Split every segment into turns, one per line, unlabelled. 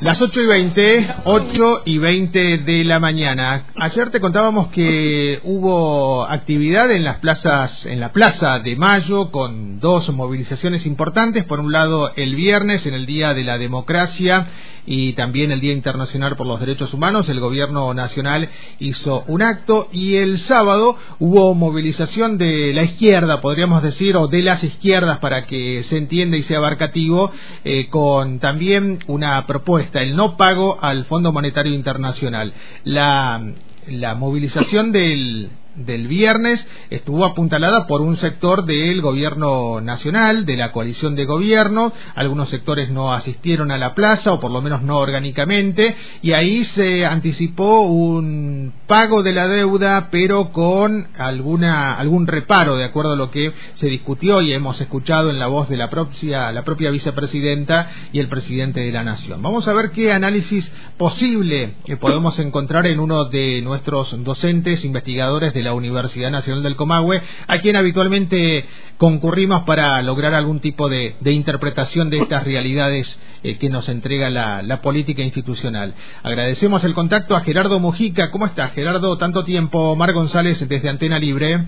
Las 8 y 20, 8 y 20 de la mañana. Ayer te contábamos que hubo actividad en las plazas, en la Plaza de Mayo, con dos movilizaciones importantes. Por un lado, el viernes, en el Día de la Democracia, y también el Día Internacional por los Derechos Humanos, el Gobierno Nacional hizo un acto y el sábado hubo movilización de la izquierda, podríamos decir, o de las izquierdas para que se entienda y sea abarcativo, eh, con también una propuesta, el no pago al Fondo Monetario Internacional. La, la movilización del del viernes estuvo apuntalada por un sector del gobierno nacional, de la coalición de gobierno, algunos sectores no asistieron a la plaza, o por lo menos no orgánicamente, y ahí se anticipó un pago de la deuda, pero con alguna, algún reparo, de acuerdo a lo que se discutió y hemos escuchado en la voz de la propia, la propia vicepresidenta y el presidente de la Nación. Vamos a ver qué análisis posible podemos encontrar en uno de nuestros docentes, investigadores de la Universidad Nacional del Comahue, a quien habitualmente concurrimos para lograr algún tipo de, interpretación de estas realidades eh, que nos entrega la, la, política institucional. Agradecemos el contacto a Gerardo Mujica. ¿Cómo estás, Gerardo? Tanto tiempo. Mar González desde Antena Libre.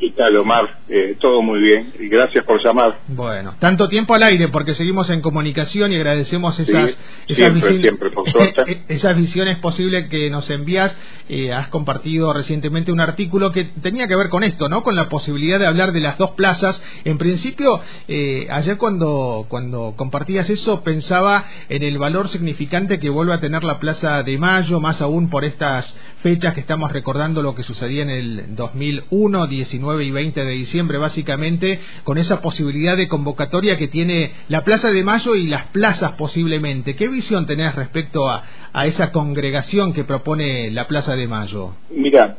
¿Qué tal, Omar? Eh, todo muy bien. Y gracias por llamar.
Bueno, tanto tiempo al aire porque seguimos en comunicación y agradecemos esas,
esas, esas
visiones posibles que nos envías. Eh, has compartido recientemente un artículo que tenía que ver con esto, ¿no? Con la posibilidad de hablar de las dos plazas. En principio, eh, ayer cuando, cuando compartías eso pensaba en el valor significante que vuelve a tener la Plaza de Mayo, más aún por estas fechas que estamos recordando lo que sucedía en el 2001, 19 y 20 de diciembre, básicamente, con esa posibilidad de convocatoria que tiene la Plaza de Mayo y las plazas posiblemente. ¿Qué visión tenés respecto a, a esa congregación que propone la Plaza de Mayo?
Mira,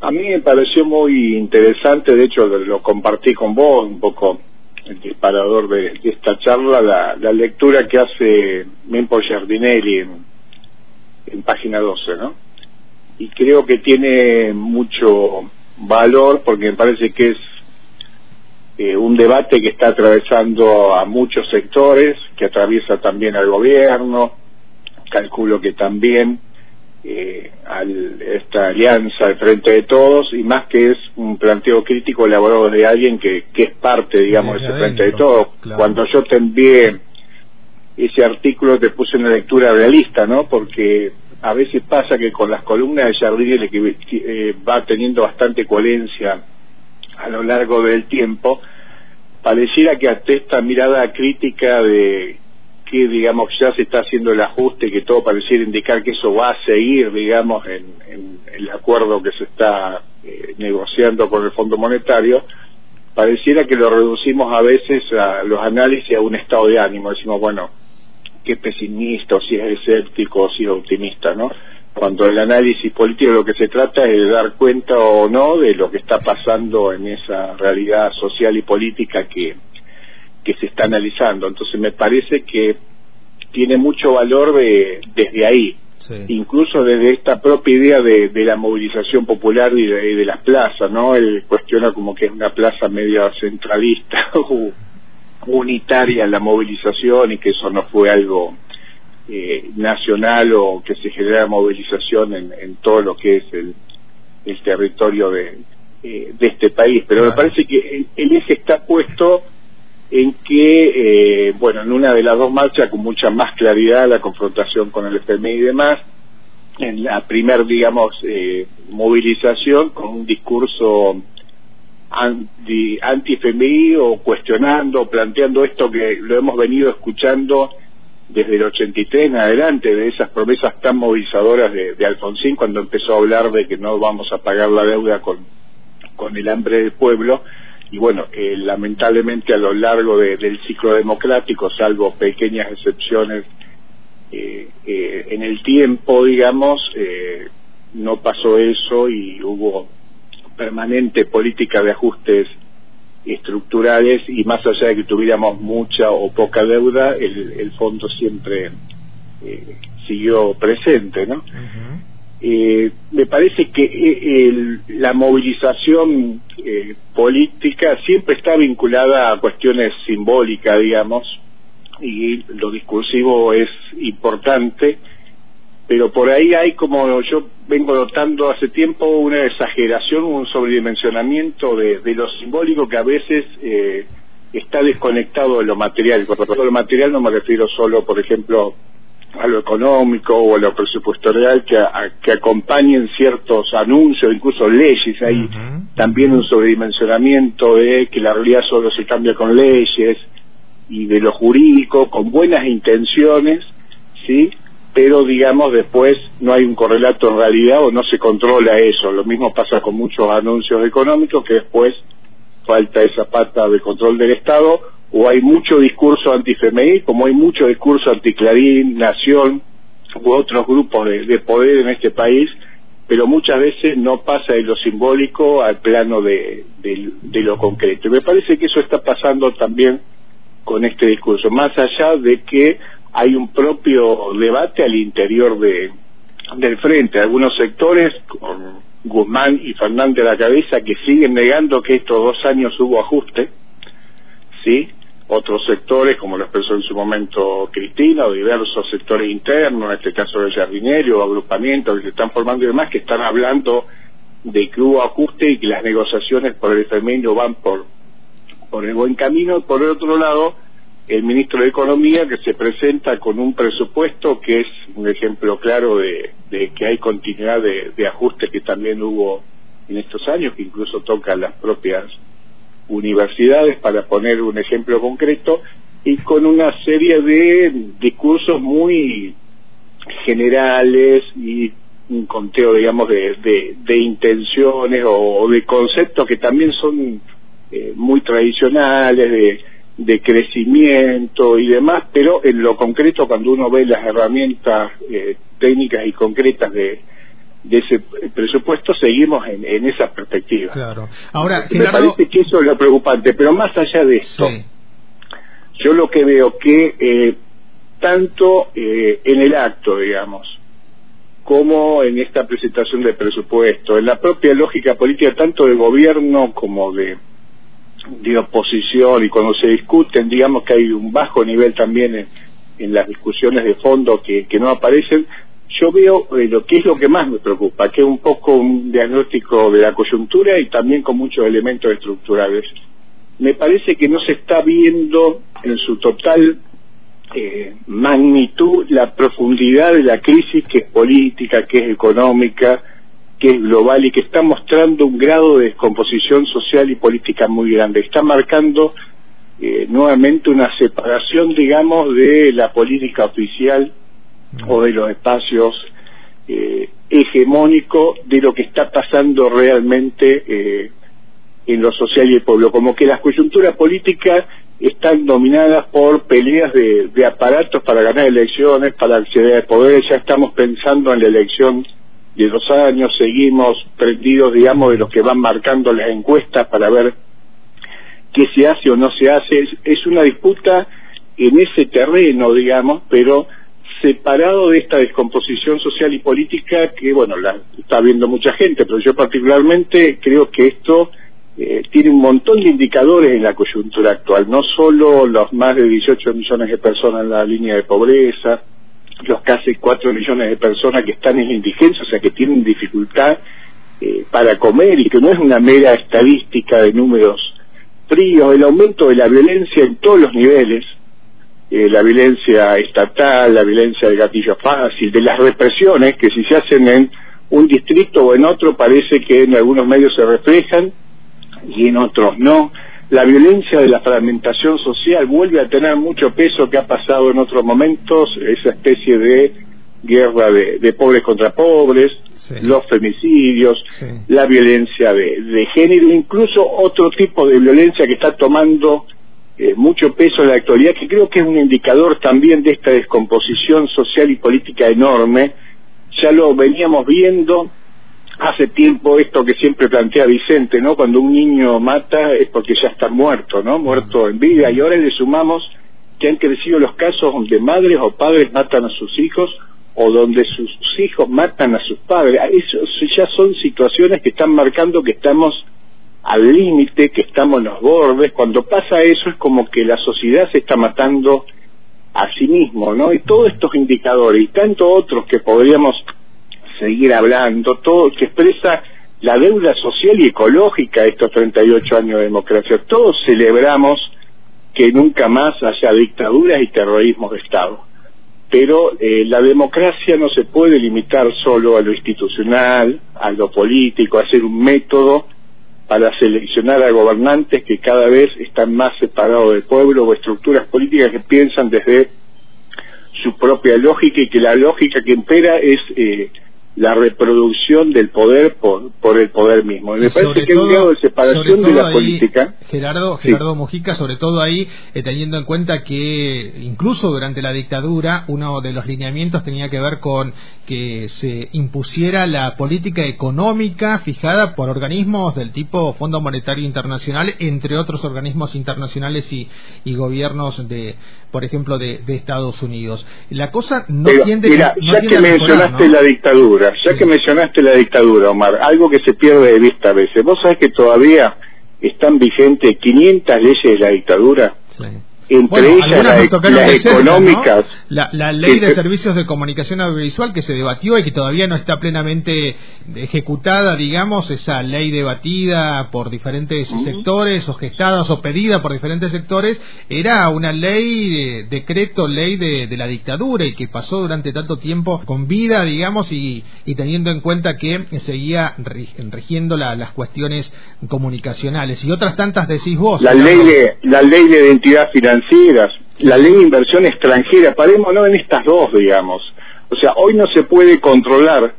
a mí me pareció muy interesante, de hecho lo, compartí con vos un poco el disparador de, esta charla, la, lectura que hace Mempo Giardinelli en, en página 12, ¿no? Y creo que tiene mucho valor porque me parece que es eh, un debate que está atravesando a muchos sectores, que atraviesa también al gobierno, calculo que también eh, a esta alianza al frente de todos, y más que es un planteo crítico elaborado de alguien que, que es parte, digamos, de ese frente de todos. Cuando yo te envié ese artículo te puse una lectura realista, ¿no? Porque a veces pasa que con las columnas de Jardine que eh, va teniendo bastante coherencia a lo largo del tiempo, pareciera que hasta esta mirada crítica de que digamos ya se está haciendo el ajuste, que todo pareciera indicar que eso va a seguir, digamos, en, el acuerdo que se está eh, negociando con el Fondo Monetario, pareciera que lo reducimos a veces a los análisis a un estado de ánimo. Decimos, bueno, que es pesimista o si es escéptico o si es optimista, ¿no? Cuando el análisis político lo que se trata es de dar cuenta o no de lo que está pasando en esa realidad social y política que, que se está analizando. Entonces me parece que tiene mucho valor de, desde ahí, incluso desde esta propia idea de, de la movilización popular y de, de las plazas, ¿no? Él cuestiona como que es una plaza media centralista unitaria la movilización y que eso no fue algo eh, nacional o que se genera movilización en, en, todo lo que es el, el territorio de, eh, de este país. Pero me parece que el, eje está puesto en que, eh, bueno, en una de las dos marchas con mucha más claridad la confrontación con el FMI y demás, en la primer, digamos, eh, movilización con un discurso anti, anti o cuestionando, planteando esto que lo hemos venido escuchando desde el 83 en adelante, de esas promesas tan movilizadoras de, Alfonsín cuando empezó a hablar de que no vamos a pagar la deuda con, con el hambre del pueblo. Y bueno, eh, lamentablemente a lo largo del ciclo democrático, salvo pequeñas excepciones eh, eh, en el tiempo, digamos, no pasó eso y hubo permanente política de ajustes estructurales y más allá de que tuviéramos mucha o poca deuda, el, fondo siempre eh, siguió presente, ¿no? Eh, me parece que eh, la movilización política siempre está vinculada a cuestiones simbólicas, digamos, y lo discursivo es importante, pero por ahí hay como yo vengo notando hace tiempo una exageración, un sobredimensionamiento de, de lo simbólico que a veces eh, está desconectado de lo material. Por lo material no me refiero solo, por ejemplo, a lo económico o a lo presupuestorial que, que acompañen ciertos anuncios, incluso leyes. Hay también un sobredimensionamiento de que la realidad solo se cambia con leyes y de lo jurídico, con buenas intenciones, ¿sí? Pero digamos después no hay un correlato en realidad o no se controla eso. Lo mismo pasa con muchos anuncios económicos que después falta esa pata de control del Estado o hay mucho discurso anti-FMI, como hay mucho discurso anti-Clarín, Nación u otros grupos de, poder en este país, pero muchas veces no pasa de lo simbólico al plano de, de, lo concreto. Y me parece que eso está pasando también con este discurso, más allá de que hay un propio debate al interior de, del frente, algunos sectores, con Guzmán y Fernández a la cabeza, que siguen negando que estos dos años hubo ajuste, ¿sí? otros sectores, como lo expresó en su momento Cristina, o diversos sectores internos, en este caso de jardinero, agrupamientos que se están formando y demás, que están hablando de que hubo ajuste y que las negociaciones por el femenino van por, por el buen camino. Por el otro lado, el ministro de Economía que se presenta con un presupuesto que es un ejemplo claro de, que hay continuidad de, de ajuste que también hubo en estos años, que incluso toca las propias universidades, para poner un ejemplo concreto, y con una serie de discursos muy generales y un conteo, digamos, de, de, intenciones o, de conceptos que también son eh, muy tradicionales, de, de crecimiento y demás, pero en lo concreto, cuando uno ve las herramientas eh, técnicas y concretas de, de ese presupuesto seguimos en, en esa perspectiva.
Claro. Ahora,
me parece que eso es lo preocupante, pero más allá de esto, yo lo que veo que eh, tanto eh, en el acto, digamos, como en esta presentación de presupuesto, en la propia lógica política tanto de gobierno como de, de oposición y cuando se discuten, digamos que hay un bajo nivel también en, en las discusiones de fondo que, que no aparecen, yo veo eh, lo que es lo que más me preocupa, que es un poco un diagnóstico de la coyuntura y también con muchos elementos estructurales. Me parece que no se está viendo en su total eh, magnitud la profundidad de la crisis que es política, que es económica, que es global y que está mostrando un grado de descomposición social y política muy grande. Está marcando eh, nuevamente una separación, digamos, de la política oficial o de los espacios eh, hegemónicos de lo que está pasando realmente eh, en lo social y el pueblo, como que las coyunturas políticas están dominadas por peleas de, de aparatos para ganar elecciones, para acceder al poder, ya estamos pensando en la elección de dos años, seguimos prendidos, digamos, de los que van marcando las encuestas para ver qué se hace o no se hace. Es, es una disputa en ese terreno, digamos, pero separado de esta descomposición social y política que, bueno, la está viendo mucha gente, pero yo particularmente creo que esto eh, tiene un montón de indicadores en la coyuntura actual, no solo los más de 18 millones de personas en la línea de pobreza, los casi 4 millones de personas que están en la indigencia, o sea, que tienen dificultad eh, para comer y que no es una mera estadística de números fríos, el aumento de la violencia en todos los niveles, eh, la violencia estatal, la violencia de gatillo fácil, de las represiones que si se hacen en un distrito o en otro parece que en algunos medios se reflejan y en otros no. La violencia de la fragmentación social vuelve a tener mucho peso que ha pasado en otros momentos, esa especie de guerra de, pobres contra pobres, los femicidios, la violencia de, de género, incluso otro tipo de violencia que está tomando eh, mucho peso en la actualidad, que creo que es un indicador también de esta descomposición social y política enorme. Ya lo veníamos viendo hace tiempo esto que siempre plantea Vicente, ¿no? Cuando un niño mata es porque ya está muerto, ¿no? Muerto en vida. Y ahora le sumamos que han crecido los casos donde madres o padres matan a sus hijos o donde sus hijos matan a sus padres. Eso ya son situaciones que están marcando que estamos al límite, que estamos en los bordes. Cuando pasa eso es como que la sociedad se está matando a sí mismo, ¿no? Y todos estos indicadores y tanto otros que podríamos seguir hablando, todo que expresa la deuda social y ecológica de estos 38 años de democracia. Todos celebramos que nunca más haya dictaduras y terrorismo de Estado. Pero eh, la democracia no se puede limitar solo a lo institucional, a lo político, a ser un método para seleccionar a gobernantes que cada vez están más separados del pueblo o estructuras políticas que piensan desde su propia lógica y que la lógica que impera es eh, la reproducción del poder por, por el poder mismo. me parece que hay un grado de separación de la política.
Gerardo, Gerardo Mojica, sobre todo ahí, eh, teniendo en cuenta que incluso durante la dictadura, uno de los lineamientos tenía que ver con que se impusiera la política económica fijada por organismos del tipo Fondo Monetario Internacional, entre otros organismos internacionales y, y gobiernos de, por ejemplo, de, Estados Unidos. La cosa no tiende
mira, ya que mencionaste la dictadura, ya que mencionaste la dictadura, Omar, algo que se pierde de vista a veces. ¿Vos sabés que todavía están vigentes 500 leyes de la dictadura? Sí entre ellas las económicas.
La, ley de servicios de comunicación audiovisual que se debatió y que todavía no está plenamente ejecutada, digamos, esa ley debatida por diferentes sectores o gestada o pedida por diferentes sectores, era una ley, de, decreto, ley de, la dictadura y que pasó durante tanto tiempo con vida, digamos, y, teniendo en cuenta que seguía rigiendo las cuestiones comunicacionales. Y otras tantas decís vos.
La, ley de, la ley de identidad financiera la ley de inversión extranjera, parémonos en estas dos, digamos. O sea, hoy no se puede controlar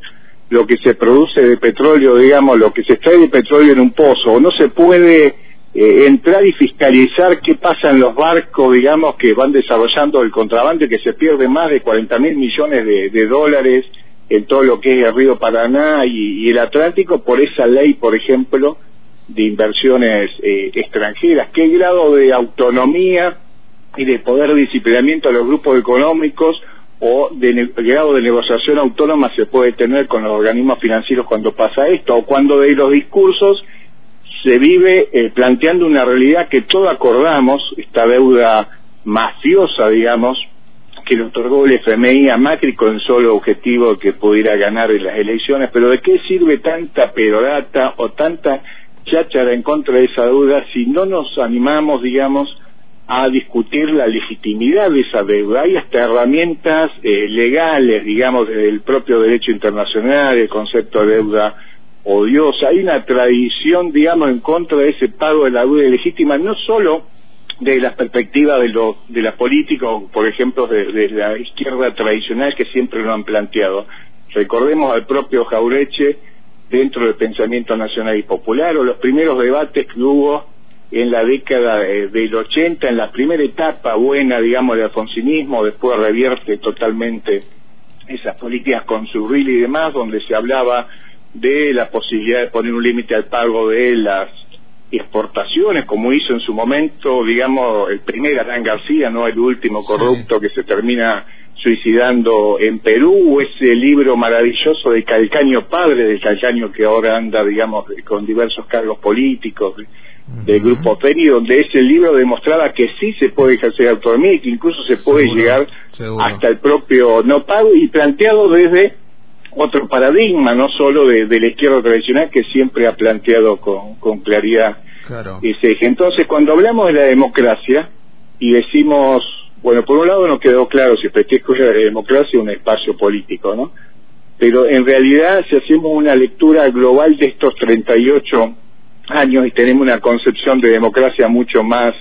lo que se produce de petróleo, digamos, lo que se extrae de petróleo en un pozo, o no se puede eh, entrar y fiscalizar qué pasa en los barcos, digamos, que van desarrollando el contrabando y que se pierde más de 40 mil millones de, dólares en todo lo que es el río Paraná y, el Atlántico por esa ley, por ejemplo, de inversiones eh, extranjeras. ¿Qué grado de autonomía y de poder de disciplinamiento a los grupos económicos o de grado de negociación autónoma se puede tener con los organismos financieros cuando pasa esto o cuando de los discursos se vive eh, planteando una realidad que todos acordamos, esta deuda mafiosa, digamos, que le otorgó el FMI a Macri con el solo objetivo que pudiera ganar en las elecciones, pero ¿de qué sirve tanta perorata o tanta cháchara en contra de esa deuda si no nos animamos, digamos, a discutir la legitimidad de esa deuda. Hay hasta herramientas eh, legales, digamos, del propio derecho internacional, el concepto de deuda odiosa. Hay una tradición, digamos, en contra de ese pago de la deuda ilegítima, no solo de la perspectiva de, lo, de la política, o por ejemplo de, la izquierda tradicional que siempre lo han planteado. Recordemos al propio Jaureche dentro del pensamiento nacional y popular, o los primeros debates que hubo en la década del 80, en la primera etapa buena, digamos, del alfonsinismo, después revierte totalmente esas políticas con su y demás, donde se hablaba de la posibilidad de poner un límite al pago de las exportaciones, como hizo en su momento, digamos, el primer Adán García, no el último corrupto que se termina suicidando en Perú, o ese libro maravilloso de Calcaño Padre, del Calcaño que ahora anda, digamos, con diversos cargos políticos, del grupo Peri, donde ese libro demostraba que sí se puede ejercer autonomía y que incluso se puede llegar hasta el propio no pago y planteado desde otro paradigma, no solo de, la izquierda tradicional que siempre ha planteado con, con claridad ese eje. Entonces, cuando hablamos de la democracia y decimos, bueno, por un lado nos quedó claro si escucha la democracia un espacio político, ¿no? Pero en realidad, si hacemos una lectura global de estos 38 años y tenemos una concepción de democracia mucho más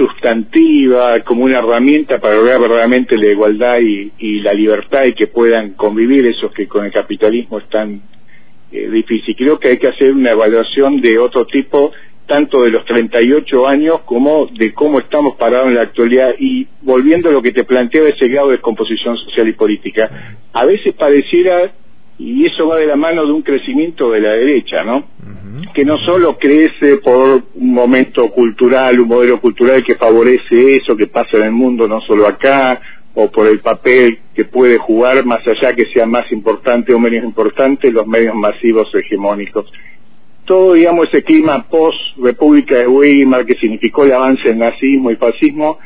sustantiva, como una herramienta para lograr verdaderamente la igualdad y, la libertad y que puedan convivir esos que con el capitalismo están eh, difícil. Creo que hay que hacer una evaluación de otro tipo, tanto de los 38 años como de cómo estamos parados en la actualidad y volviendo a lo que te planteaba ese grado de composición social y política. A veces pareciera, y eso va de la mano de un crecimiento de la derecha, ¿no? Que no solo crece por un momento cultural, un modelo cultural que favorece eso que pasa en el mundo, no solo acá, o por el papel que puede jugar, más allá que sea más importante o menos importante, los medios masivos hegemónicos. Todo, digamos, ese clima post-República de Weimar que significó el avance del nazismo y fascismo,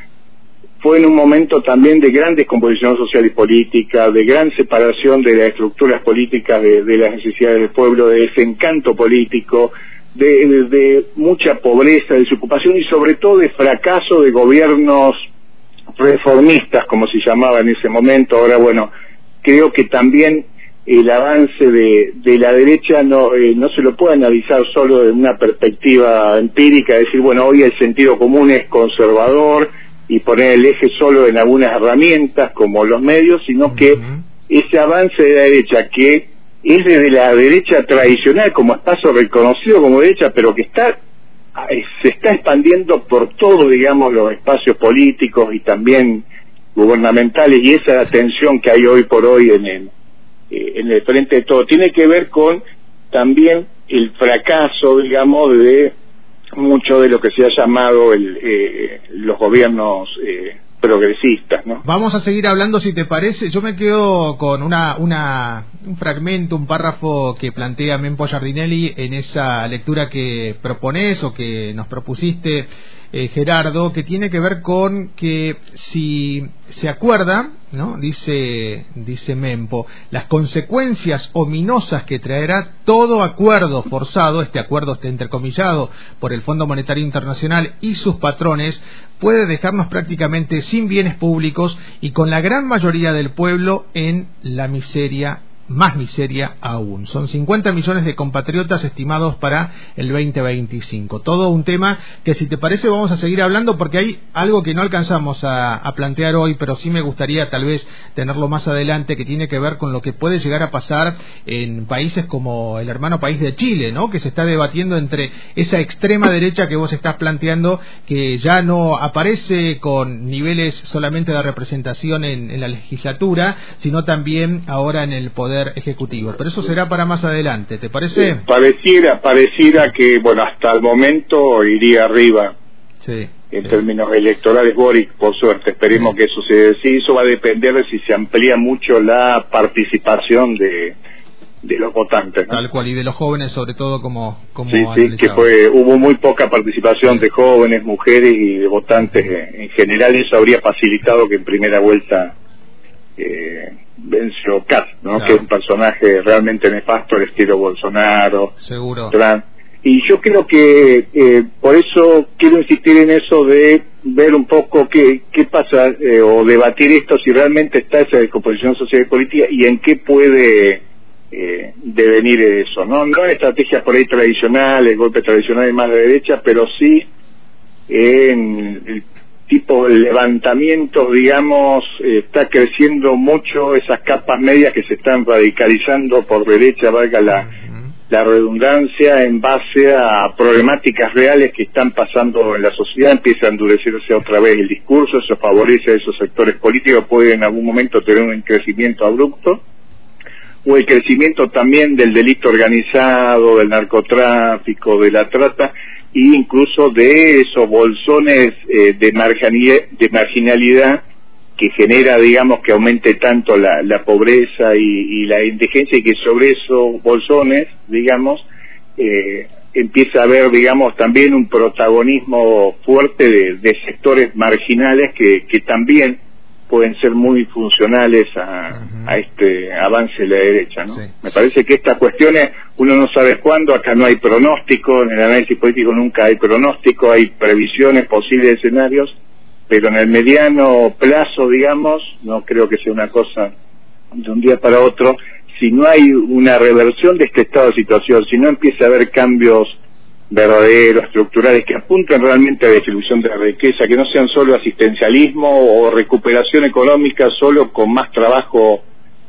fue en un momento también de gran descomposición social y política, de gran separación de las estructuras políticas de, las necesidades del pueblo, de desencanto político, de, mucha pobreza, desocupación y sobre todo de fracaso de gobiernos reformistas, como se llamaba en ese momento. Ahora, bueno, creo que también el avance de, de la derecha no, eh, no se lo puede analizar solo de una perspectiva empírica, decir, bueno, hoy el sentido común es conservador y poner el eje solo en algunas herramientas como los medios, sino que ese avance de la derecha que es desde la derecha tradicional como espacio reconocido como derecha, pero que está se está expandiendo por todos, digamos, los espacios políticos y también gubernamentales y esa tensión que hay hoy por hoy en el, eh, en el frente de todo. Tiene que ver con también el fracaso, digamos, de mucho de lo que se ha llamado el, eh, los gobiernos eh, progresistas, ¿no?
Vamos a seguir hablando, si te parece. Yo me quedo con una, una, un fragmento, un párrafo que plantea Mempo Giardinelli en esa lectura que propones o que nos propusiste eh, Gerardo, que tiene que ver con que si se acuerda, ¿no? dice, dice Mempo, las consecuencias ominosas que traerá todo acuerdo forzado, este acuerdo está entrecomillado por el Fondo Monetario Internacional y sus patrones, puede dejarnos prácticamente sin bienes públicos y con la gran mayoría del pueblo en la miseria más miseria aún. Son 50 millones de compatriotas estimados para el 2025. Todo un tema que si te parece vamos a seguir hablando porque hay algo que no alcanzamos a, plantear hoy, pero sí me gustaría tal vez tenerlo más adelante que tiene que ver con lo que puede llegar a pasar en países como el hermano país de Chile, ¿no? Que se está debatiendo entre esa extrema derecha que vos estás planteando que ya no aparece con niveles solamente de representación en la legislatura, sino también ahora en el poder Ejecutivo. Pero eso será para más adelante, ¿te parece?
pareciera, pareciera que, bueno, hasta el momento iría arriba. en términos electorales, Boric, por suerte, esperemos que eso se sí, eso va a depender de si se amplía mucho la participación de, de los votantes.
Tal cual, y de los jóvenes sobre todo como... como
sí, sí, que fue, hubo muy poca participación de jóvenes, mujeres y de votantes en general, eso habría facilitado que en primera vuelta eh, Vencio Cat, ¿no? que es un personaje realmente nefasto, el estilo Bolsonaro,
Seguro.
Y yo creo que eh, por eso quiero insistir en eso de ver un poco qué, qué pasa eh, o debatir esto si realmente está esa descomposición social y política y en qué puede eh, devenir eso, ¿no? No en estrategias por ahí tradicionales, golpes tradicionales más de derecha, pero sí en el tipo levantamientos, digamos, eh, está creciendo mucho esas capas medias que se están radicalizando por derecha, valga la, la redundancia, en base a problemáticas reales que están pasando en la sociedad, empieza a endurecerse otra vez el discurso, eso favorece a esos sectores políticos, puede en algún momento tener un crecimiento abrupto, o el crecimiento también del delito organizado, del narcotráfico, de la trata, e incluso de esos bolsones eh, de, marginalidad, de marginalidad que genera, digamos, que aumente tanto la, la pobreza y, la indigencia y que sobre esos bolsones, digamos, eh, empieza a haber, digamos, también un protagonismo fuerte de, de sectores marginales que también pueden ser muy funcionales a, a este avance de la derecha. ¿no? Me parece que estas cuestiones uno no sabe cuándo, acá no hay pronóstico, en el análisis político nunca hay pronóstico, hay previsiones, posibles escenarios, pero en el mediano plazo, digamos, no creo que sea una cosa de un día para otro, si no hay una reversión de este estado de situación, si no empieza a haber cambios verdaderos, estructurales, que apunten realmente a la distribución de la riqueza, que no sean solo asistencialismo o recuperación económica solo con más trabajo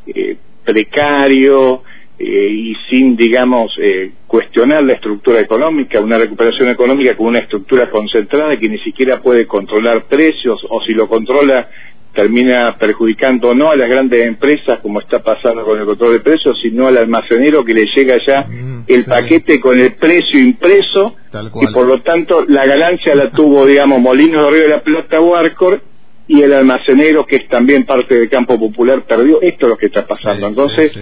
eh, precario eh, y sin, digamos, eh, cuestionar la estructura económica, una recuperación económica con una estructura concentrada que ni siquiera puede controlar precios o si lo controla termina perjudicando no a las grandes empresas como está pasando con el control de precios, sino al almacenero que le llega ya mm, el paquete con el precio impreso y por lo tanto la ganancia la tuvo, digamos, Molinos de Río de la Plata o Arcor y el almacenero que es también parte del campo popular perdió. Esto es lo que está pasando. Entonces,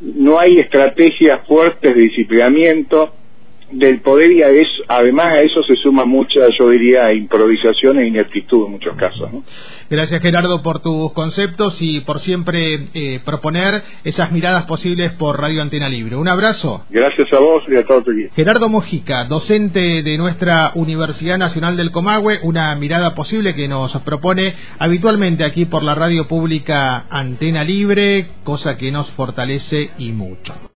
no hay estrategias fuertes de disciplinamiento del poder y a eso, además a eso se suma mucha, yo diría, improvisación e ineptitud en muchos casos.
Gracias Gerardo por tus conceptos y por siempre eh, proponer esas miradas posibles por Radio Antena Libre. Un abrazo.
Gracias a vos y a todo tu equipo.
Gerardo Mojica, docente de nuestra Universidad Nacional del Comahue, una mirada posible que nos propone habitualmente aquí por la radio pública Antena Libre, cosa que nos fortalece y mucho.